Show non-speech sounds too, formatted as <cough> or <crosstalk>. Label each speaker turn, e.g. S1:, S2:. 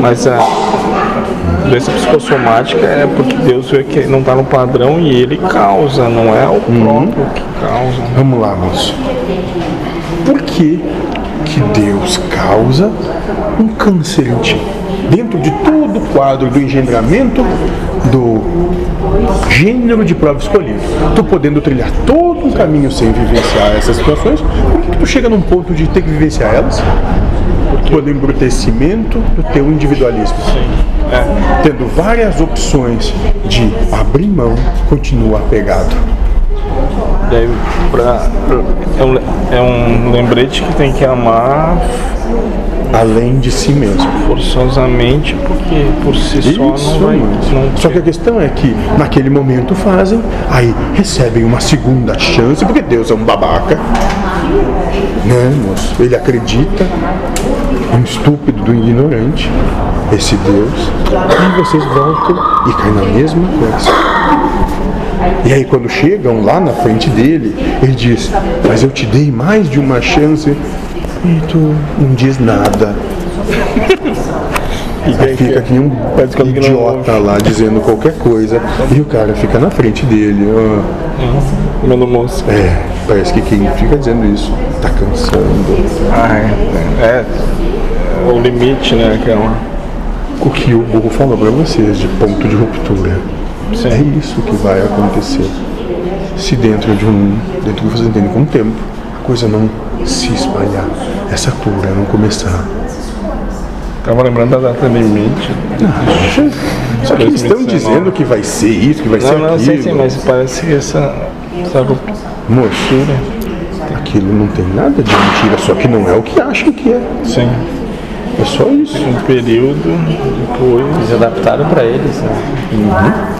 S1: Mas a doença psicossomática é porque Deus vê que não está no padrão e ele causa, não é o próprio que causa.
S2: Vamos lá, moço. Por que, que Deus causa um câncer em ti? Dentro de todo o quadro do engendramento do gênero de prova escolhido, tu podendo trilhar todo um caminho sem vivenciar essas situações, por que tu chega num ponto de ter que vivenciar elas? Pelo embrutecimento do teu individualismo. Tendo várias opções de abrir mão, continua apegado.
S1: Daí, pra, é, um, é um lembrete que tem que amar
S2: Além de si mesmo.
S1: forçosamente, porque por si só
S2: Isso,
S1: não vai. Não,
S2: Só que a questão é que naquele momento fazem, aí recebem uma segunda chance, porque Deus é um babaca. Né, moço? Ele acredita, um estúpido do ignorante, esse Deus, e vocês voltam e caem na mesma coisa. E aí quando chegam lá na frente dele, ele diz, mas eu te dei mais de uma chance e tu não diz nada. <laughs> Aí fica que nem um idiota lá dizendo qualquer coisa e o cara fica na frente dele. ó.
S1: Meu moço.
S2: É, parece que quem fica dizendo isso tá cansando.
S1: Ah, é, é o limite, né? Que é
S2: O que o burro falou pra vocês de ponto de ruptura. É isso que vai acontecer. Se dentro de um. dentro do que vocês entendem como tempo, a coisa não se espalhar, essa cura não começar.
S1: tava lembrando da data limite.
S2: Só que eles estão
S1: 2019.
S2: dizendo que vai ser isso, que vai ser
S1: Não, não,
S2: aquilo.
S1: sim, sim, mas parece que essa, essa ruptura.
S2: Moço, aquilo não tem nada de mentira, só que não é o que acham que é.
S1: Sim,
S2: É só isso.
S1: um período depois.
S3: Eles adaptaram pra eles, né?